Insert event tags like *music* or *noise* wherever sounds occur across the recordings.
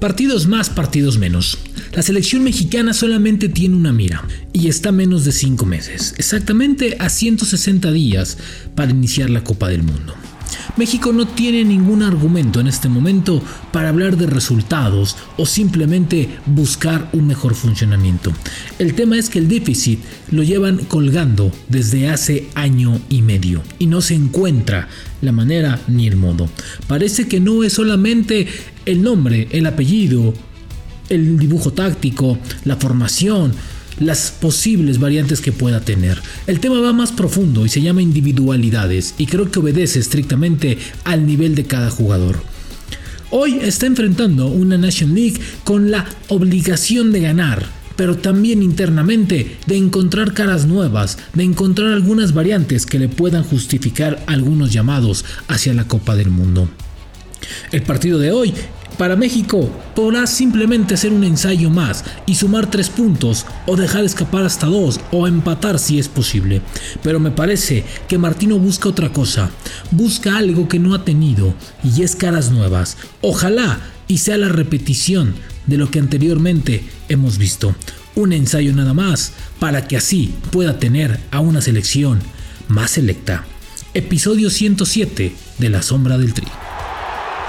Partidos más, partidos menos. La selección mexicana solamente tiene una mira y está menos de 5 meses, exactamente a 160 días para iniciar la Copa del Mundo. México no tiene ningún argumento en este momento para hablar de resultados o simplemente buscar un mejor funcionamiento. El tema es que el déficit lo llevan colgando desde hace año y medio y no se encuentra la manera ni el modo. Parece que no es solamente el nombre, el apellido, el dibujo táctico, la formación, las posibles variantes que pueda tener. El tema va más profundo y se llama individualidades y creo que obedece estrictamente al nivel de cada jugador. Hoy está enfrentando una Nation League con la obligación de ganar, pero también internamente de encontrar caras nuevas, de encontrar algunas variantes que le puedan justificar algunos llamados hacia la Copa del Mundo. El partido de hoy para México podrá simplemente ser un ensayo más y sumar tres puntos o dejar escapar hasta dos o empatar si es posible. Pero me parece que Martino busca otra cosa, busca algo que no ha tenido y es caras nuevas. Ojalá y sea la repetición de lo que anteriormente hemos visto. Un ensayo nada más para que así pueda tener a una selección más selecta. Episodio 107 de La Sombra del Tri.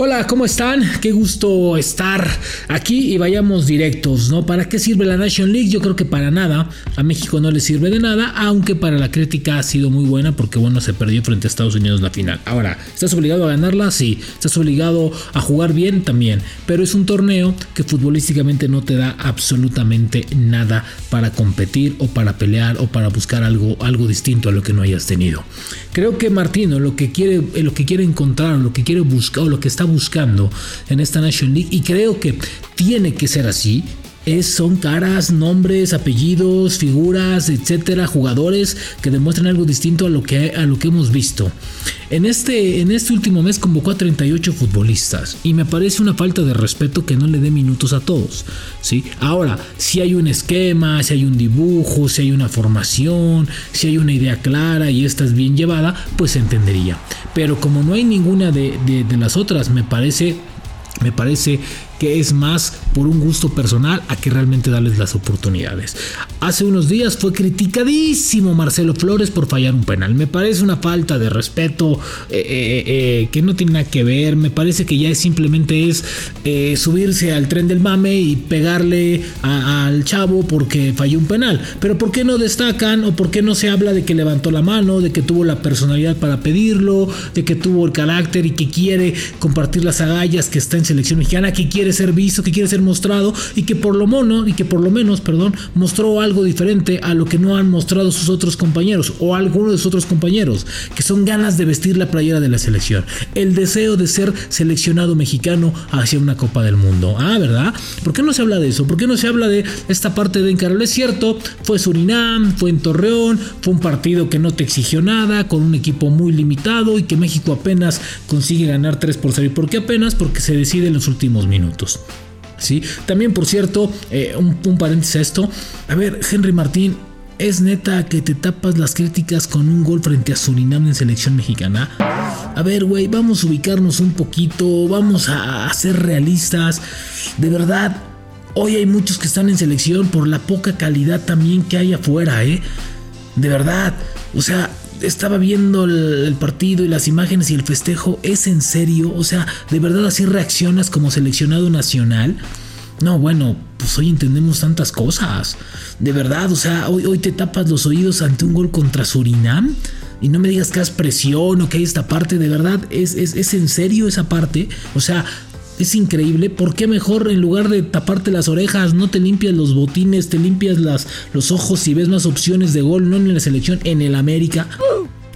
Hola, ¿cómo están? Qué gusto estar aquí y vayamos directos, ¿no? ¿Para qué sirve la Nation League? Yo creo que para nada. A México no le sirve de nada, aunque para la crítica ha sido muy buena porque, bueno, se perdió frente a Estados Unidos la final. Ahora, ¿estás obligado a ganarla? Sí. ¿Estás obligado a jugar bien? También. Pero es un torneo que futbolísticamente no te da absolutamente nada para competir o para pelear o para buscar algo, algo distinto a lo que no hayas tenido. Creo que Martino lo que quiere, lo que quiere encontrar, lo que quiere buscar o lo que está buscando en esta National League y creo que tiene que ser así. Son caras, nombres, apellidos, figuras, etcétera, jugadores que demuestran algo distinto a lo que, a lo que hemos visto. En este, en este último mes convocó a 38 futbolistas y me parece una falta de respeto que no le dé minutos a todos. ¿sí? Ahora, si hay un esquema, si hay un dibujo, si hay una formación, si hay una idea clara y esta es bien llevada, pues se entendería. Pero como no hay ninguna de, de las otras, me parece me parece que es más por un gusto personal a que realmente darles las oportunidades. Hace unos días fue criticadísimo Marcelo Flores por fallar un penal. Me parece una falta de respeto eh, eh, eh, que no tiene nada que ver. Me parece que ya simplemente es subirse al tren del mame y pegarle al chavo porque falló un penal. Pero ¿por qué no destacan o por qué no se habla de que levantó la mano, de que tuvo la personalidad para pedirlo, de que tuvo el carácter y que quiere compartir las agallas que está en selección mexicana, que quiere ser visto, que quiere ser mostrado y que por lo mono y que por lo menos, perdón, mostró algo diferente a lo que no han mostrado sus otros compañeros o algunos de sus otros compañeros, que son ganas de vestir la playera de la selección, el deseo de ser seleccionado mexicano hacia una Copa del Mundo. Ah, ¿verdad? ¿Por qué no se habla de eso? ¿Por qué no se habla de esta parte de encargo? Es cierto, fue Surinam, fue en Torreón, fue un partido que no te exigió nada, con un equipo muy limitado y que México apenas consigue ganar 3 por 0. ¿Y por qué apenas? Porque se decide en los últimos minutos. ¿Sí? También, por cierto, eh, un, paréntesis a esto. A ver, Henry Martín, ¿es neta que te tapas las críticas con un gol frente a Surinam en selección mexicana? A ver, güey, vamos a ubicarnos un poquito, vamos a, a ser realistas. De verdad, hoy hay muchos que están en selección por la poca calidad también que hay afuera, ¿eh? De verdad, o sea, estaba viendo el, partido y las imágenes y el festejo, ¿es en serio? O sea, ¿de verdad así reaccionas como seleccionado nacional? No, bueno, pues hoy entendemos tantas cosas. De verdad, o sea, hoy, hoy te tapas los oídos ante un gol contra Surinam. Y no me digas que has presión o que hay esta parte, de verdad, ¿es, es, es en serio esa parte? O sea, es increíble. ¿Por qué mejor en lugar de taparte las orejas, no te limpias los botines, te limpias las, los ojos y ves más opciones de gol, no en la selección, en el América?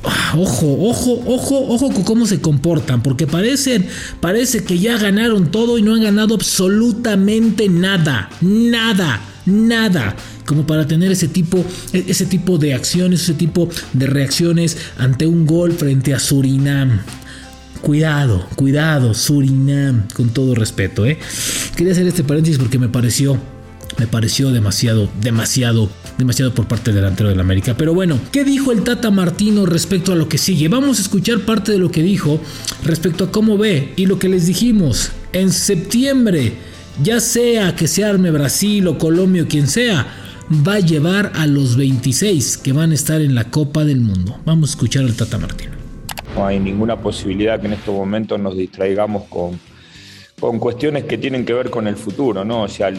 Ah, ojo, ojo, ojo, ojo con cómo se comportan, porque parecen, parece que ya ganaron todo y no han ganado absolutamente nada, nada, nada como para tener ese tipo, ese tipo de acciones, ese tipo de reacciones ante un gol frente a Surinam. Cuidado, cuidado, Surinam, con todo respeto, ¿eh? Quería hacer este paréntesis porque me pareció me pareció demasiado, demasiado, demasiado por parte del delantero del América. Pero bueno, ¿qué dijo el Tata Martino respecto a lo que sigue? Vamos a escuchar parte de lo que dijo respecto a cómo ve y lo que les dijimos en septiembre, ya sea que se arme Brasil o Colombia o quien sea, va a llevar a los 26 que van a estar en la Copa del Mundo. Vamos a escuchar al Tata Martino. No hay ninguna posibilidad que en estos momentos nos distraigamos con, con cuestiones que tienen que ver con el futuro, ¿no? O sea,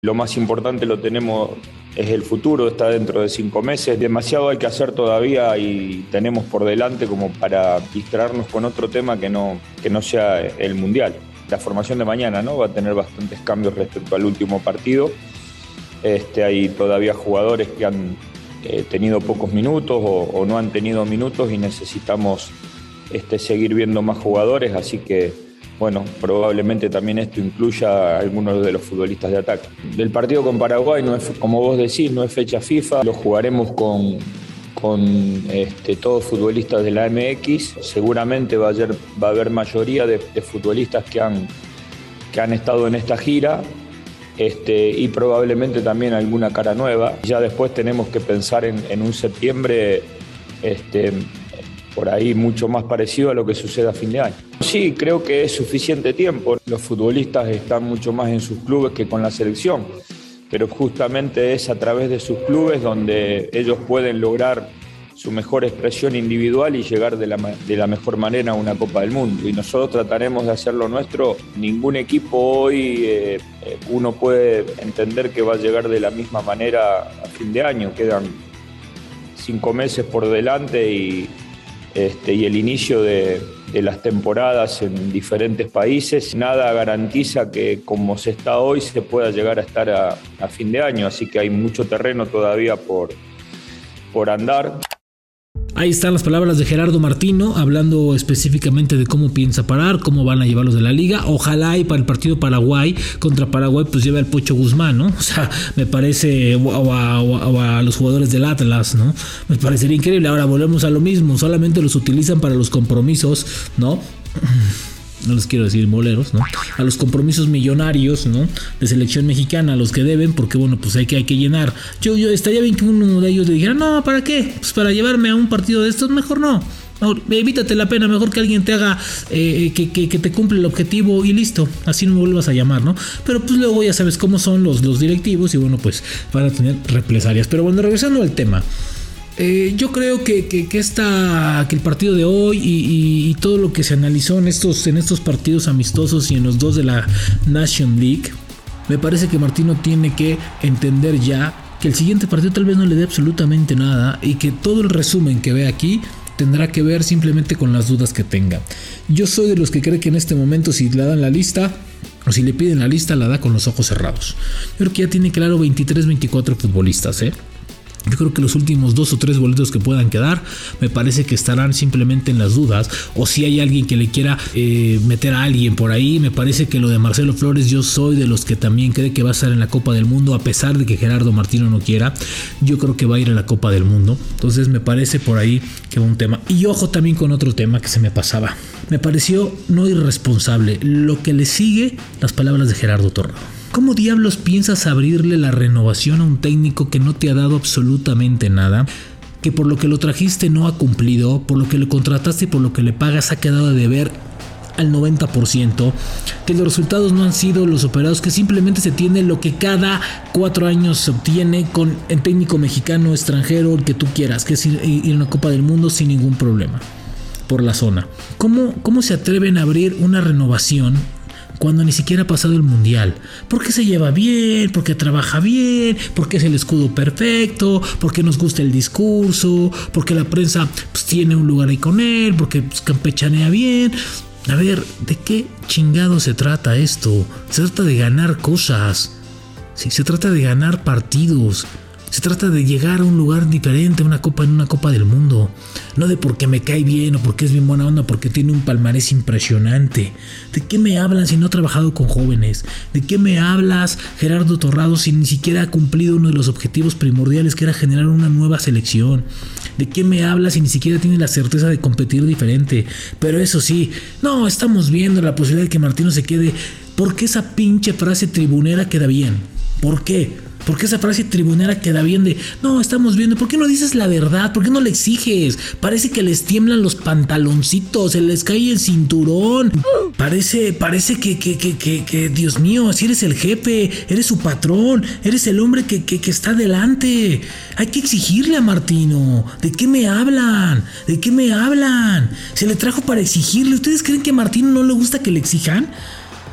lo más importante lo tenemos, es el futuro, está dentro de cinco meses. Demasiado hay que hacer todavía y tenemos por delante como para distraernos con otro tema que no, que no sea el Mundial. La formación de mañana ¿no? va a tener bastantes cambios respecto al último partido. Este, hay todavía jugadores que han eh, tenido pocos minutos o, no han tenido minutos y necesitamos este, seguir viendo más jugadores, así que bueno, probablemente también esto incluya a algunos de los futbolistas de ataque. Del partido con Paraguay, no es, como vos decís, no es fecha FIFA, lo jugaremos con, con este, todos futbolistas de la MX. Seguramente va a haber, va a haber mayoría de, futbolistas que han, que han estado en esta gira este, y probablemente también alguna cara nueva. Ya después tenemos que pensar en, un septiembre este, por ahí mucho más parecido a lo que sucede a fin de año. Sí, creo que es suficiente tiempo. Los futbolistas están mucho más en sus clubes que con la selección, pero justamente es a través de sus clubes donde ellos pueden lograr su mejor expresión individual y llegar de la, mejor manera a una Copa del Mundo. Y nosotros trataremos de hacer lo nuestro. Ningún equipo hoy eh, uno puede entender que va a llegar de la misma manera a fin de año. Quedan cinco meses por delante y, este, y el inicio de, las temporadas en diferentes países, nada garantiza que como se está hoy se pueda llegar a estar a, fin de año, así que hay mucho terreno todavía por, por andar. Ahí están las palabras de Gerardo Martino, hablando específicamente de cómo piensa parar, cómo van a llevarlos de la liga. Ojalá y para el partido Paraguay contra Paraguay, pues lleve al Pocho Guzmán, ¿no? *laughs* O sea, me parece, o a, los jugadores del Atlas, ¿no? Me parecería increíble. Ahora volvemos a lo mismo, solamente los utilizan para los compromisos, ¿no? *laughs* no les quiero decir moleros, ¿no? A los compromisos millonarios, ¿no? De selección mexicana, los que deben, porque bueno, pues hay que, hay que llenar. Yo, yo estaría bien que uno de ellos le dijera, no, ¿para qué? Pues para llevarme a un partido de estos, mejor no. evítate la pena, mejor que alguien te haga, eh, que, que, te cumple el objetivo y listo, así no me vuelvas a llamar, ¿no? Pero pues luego ya sabes cómo son los, los directivos y bueno, pues van a tener represalias. Pero bueno, regresando al tema. Eh, yo creo que, que, que, que el partido de hoy y, todo lo que se analizó en estos, en estos partidos amistosos y en los dos de la Nation League, me parece que Martino tiene que entender ya que el siguiente partido tal vez no le dé absolutamente nada y que todo el resumen que ve aquí tendrá que ver simplemente con las dudas que tenga. Yo soy de los que cree que en este momento si le dan la lista o si le piden la lista la da con los ojos cerrados. Yo creo que ya tiene claro 23, 24 futbolistas, ¿eh? Yo creo que los últimos dos o tres boletos que puedan quedar me parece que estarán simplemente en las dudas. O si hay alguien que le quiera eh, meter a alguien por ahí, me parece que lo de Marcelo Flores yo soy de los que también cree que va a estar en la Copa del Mundo a pesar de que Gerardo Martino no quiera. Yo creo que va a ir a la Copa del Mundo. Entonces me parece por ahí que va un tema. Y ojo también con otro tema que se me pasaba. Me pareció no irresponsable lo que le sigue las palabras de Gerardo Torrado. ¿Cómo diablos piensas abrirle la renovación a un técnico que no te ha dado absolutamente nada? Que por lo que lo trajiste no ha cumplido, por lo que le contrataste y por lo que le pagas ha quedado de deber al 90%, que los resultados no han sido los operados, que simplemente se tiene lo que cada cuatro años se obtiene con el técnico mexicano, extranjero, el que tú quieras, que es ir, a una Copa del Mundo sin ningún problema por la zona. ¿Cómo, ¿Cómo se atreven a abrir una renovación cuando ni siquiera ha pasado el mundial. Porque se lleva bien, porque trabaja bien, porque es el escudo perfecto, porque nos gusta el discurso, porque la prensa pues, tiene un lugar ahí con él, porque pues, campechanea bien. A ver, ¿de qué chingado se trata esto? Se trata de ganar cosas. Sí, se trata de ganar partidos. Se trata de llegar a un lugar diferente, una copa en una copa del mundo. No de porque me cae bien o porque es bien buena onda, porque tiene un palmarés impresionante. ¿De qué me hablan si no ha trabajado con jóvenes? ¿De qué me hablas, Gerardo Torrado, si ni siquiera ha cumplido uno de los objetivos primordiales que era generar una nueva selección? ¿De qué me hablas si ni siquiera tiene la certeza de competir diferente? Pero eso sí, no, estamos viendo la posibilidad de que Martino se quede porque esa pinche frase tribunera queda bien. ¿Por qué? Porque esa frase tribunera queda bien de, no, estamos viendo, ¿por qué no dices la verdad? ¿Por qué no le exiges? Parece que les tiemblan los pantaloncitos, se les cae el cinturón. Parece, parece que, que, que, que, Dios mío, si eres el jefe, eres su patrón, eres el hombre que, que está delante. Hay que exigirle a Martino. ¿De qué me hablan? ¿De qué me hablan? Se le trajo para exigirle. ¿Ustedes creen que a Martino no le gusta que le exijan?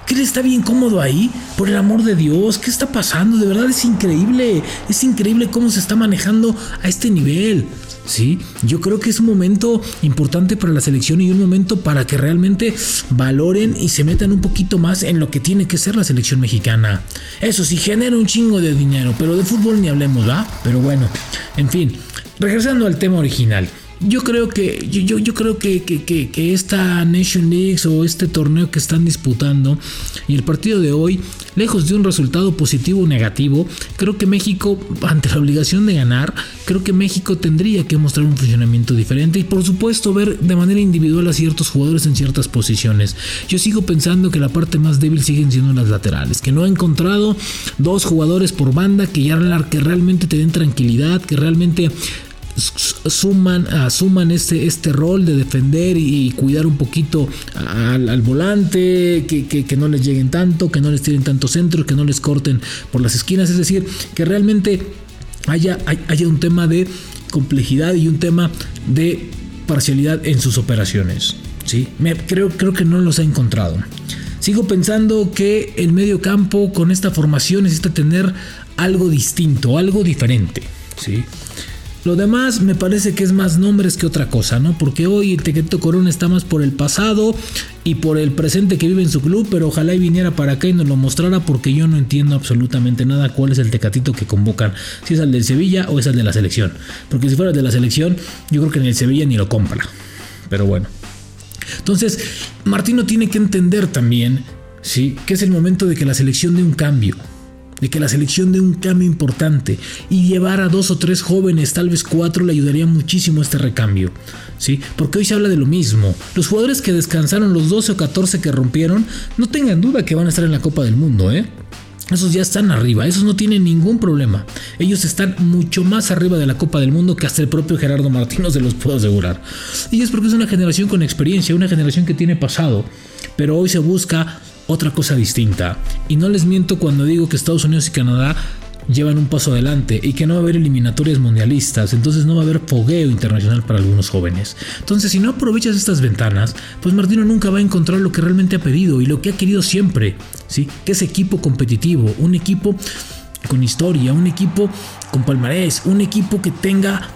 ¿Qué le está bien cómodo ahí? Por el amor de Dios, ¿qué está pasando? De verdad es increíble. Es increíble cómo se está manejando a este nivel. Sí, yo creo que es un momento importante para la selección y un momento para que realmente valoren y se metan un poquito más en lo que tiene que ser la selección mexicana. Eso sí, genera un chingo de dinero, pero de fútbol ni hablemos, ¿va? Pero bueno, en fin, regresando al tema original. Yo creo que, yo, yo creo que, que, esta Nation League o este torneo que están disputando y el partido de hoy, lejos de un resultado positivo o negativo, creo que México, ante la obligación de ganar, creo que México tendría que mostrar un funcionamiento diferente y por supuesto ver de manera individual a ciertos jugadores en ciertas posiciones. Yo sigo pensando que la parte más débil siguen siendo las laterales, que no he encontrado dos jugadores por banda que ya que realmente te den tranquilidad, que realmente suman, asuman este, este rol de defender y, cuidar un poquito al, volante, que, no les lleguen tanto, que no les tiren tanto centro, que no les corten por las esquinas, es decir, que realmente haya, haya un tema de complejidad y un tema de parcialidad en sus operaciones. ¿sí? Me, creo, creo que no los ha encontrado. Sigo pensando que el medio campo con esta formación necesita tener algo distinto, algo diferente. ¿sí? Lo demás me parece que es más nombres que otra cosa, ¿no? Porque hoy el Tequeto Corona está más por el pasado y por el presente que vive en su club, pero ojalá y viniera para acá y nos lo mostrara porque yo no entiendo absolutamente nada cuál es el Tecatito que convocan, si es el del Sevilla o es el de la selección. Porque si fuera el de la selección, yo creo que en el Sevilla ni lo compra. Pero bueno. Entonces, Martino tiene que entender también, ¿sí? Que es el momento de que la selección dé un cambio de que la selección dé un cambio importante y llevar a dos o tres jóvenes, tal vez cuatro, le ayudaría muchísimo este recambio. ¿sí? Porque hoy se habla de lo mismo. Los jugadores que descansaron, los 12 o 14 que rompieron, no tengan duda que van a estar en la Copa del Mundo, ¿eh? Esos ya están arriba, esos no tienen ningún problema. Ellos están mucho más arriba de la Copa del Mundo que hasta el propio Gerardo Martínez se los puedo asegurar. Y es porque es una generación con experiencia, una generación que tiene pasado. Pero hoy se busca otra cosa distinta. Y no les miento cuando digo que Estados Unidos y Canadá llevan un paso adelante y que no va a haber eliminatorias mundialistas, entonces no va a haber fogueo internacional para algunos jóvenes. Entonces, si no aprovechas estas ventanas, pues Martino nunca va a encontrar lo que realmente ha pedido y lo que ha querido siempre, ¿sí? Que es equipo competitivo, un equipo con historia, un equipo con palmarés, un equipo que tenga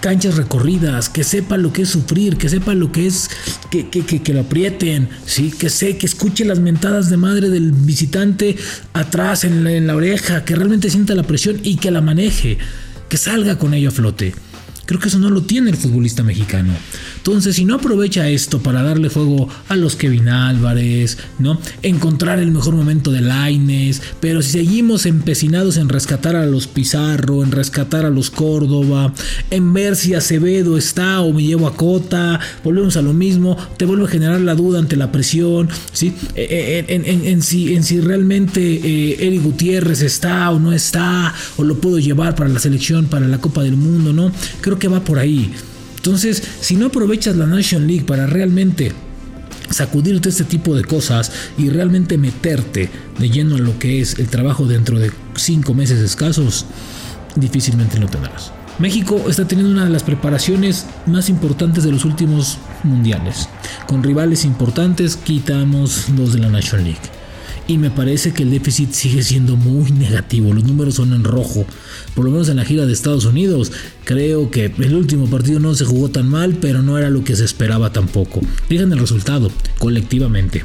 canchas recorridas, que sepa lo que es sufrir, que sepa lo que es que, que, que, lo aprieten, ¿sí? que sé, que escuche las mentadas de madre del visitante atrás en en la oreja, que realmente sienta la presión y que la maneje, que salga con ello a flote. Creo que eso no lo tiene el futbolista mexicano. Entonces, si no aprovecha esto para darle fuego a los Kevin Álvarez, ¿no? Encontrar el mejor momento de Laines, pero si seguimos empecinados en rescatar a los Pizarro, en rescatar a los Córdoba, en ver si Acevedo está o me llevo a Cota, volvemos a lo mismo, te vuelve a generar la duda ante la presión, ¿sí? Eh, eh, en, si, en si realmente eh, Eric Gutiérrez está o no está, o lo puedo llevar para la selección, para la Copa del Mundo, ¿no? Creo que va por ahí. Entonces, si no aprovechas la Nation League para realmente sacudirte este tipo de cosas y realmente meterte de lleno a lo que es el trabajo dentro de cinco meses escasos, difícilmente lo tendrás. México está teniendo una de las preparaciones más importantes de los últimos mundiales. Con rivales importantes quitamos los de la Nation League y me parece que el déficit sigue siendo muy negativo. Los números son en rojo, por lo menos en la gira de Estados Unidos. Creo que el último partido no se jugó tan mal, pero no era lo que se esperaba tampoco. Fijan el resultado, colectivamente.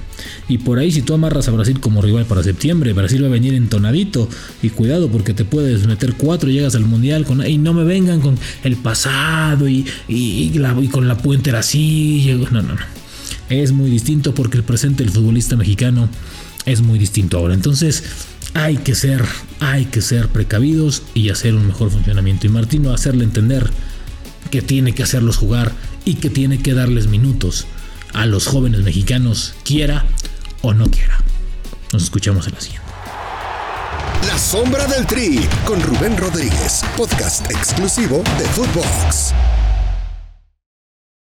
Y por ahí si tú amarras a Brasil como rival para septiembre, Brasil va a venir entonadito. Y cuidado porque te puedes meter cuatro, llegas al mundial y no me vengan con el pasado y, y, con la puente así. No, no, no. Es muy distinto porque el presente del futbolista mexicano es muy distinto ahora. Entonces hay que ser, hay que ser precavidos y hacer un mejor funcionamiento. Y Martino hacerle entender que tiene que hacerlos jugar y que tiene que darles minutos a los jóvenes mexicanos, quiera o no quiera. Nos escuchamos en la siguiente. La Sombra del Tri con Rubén Rodríguez, podcast exclusivo de Footbox.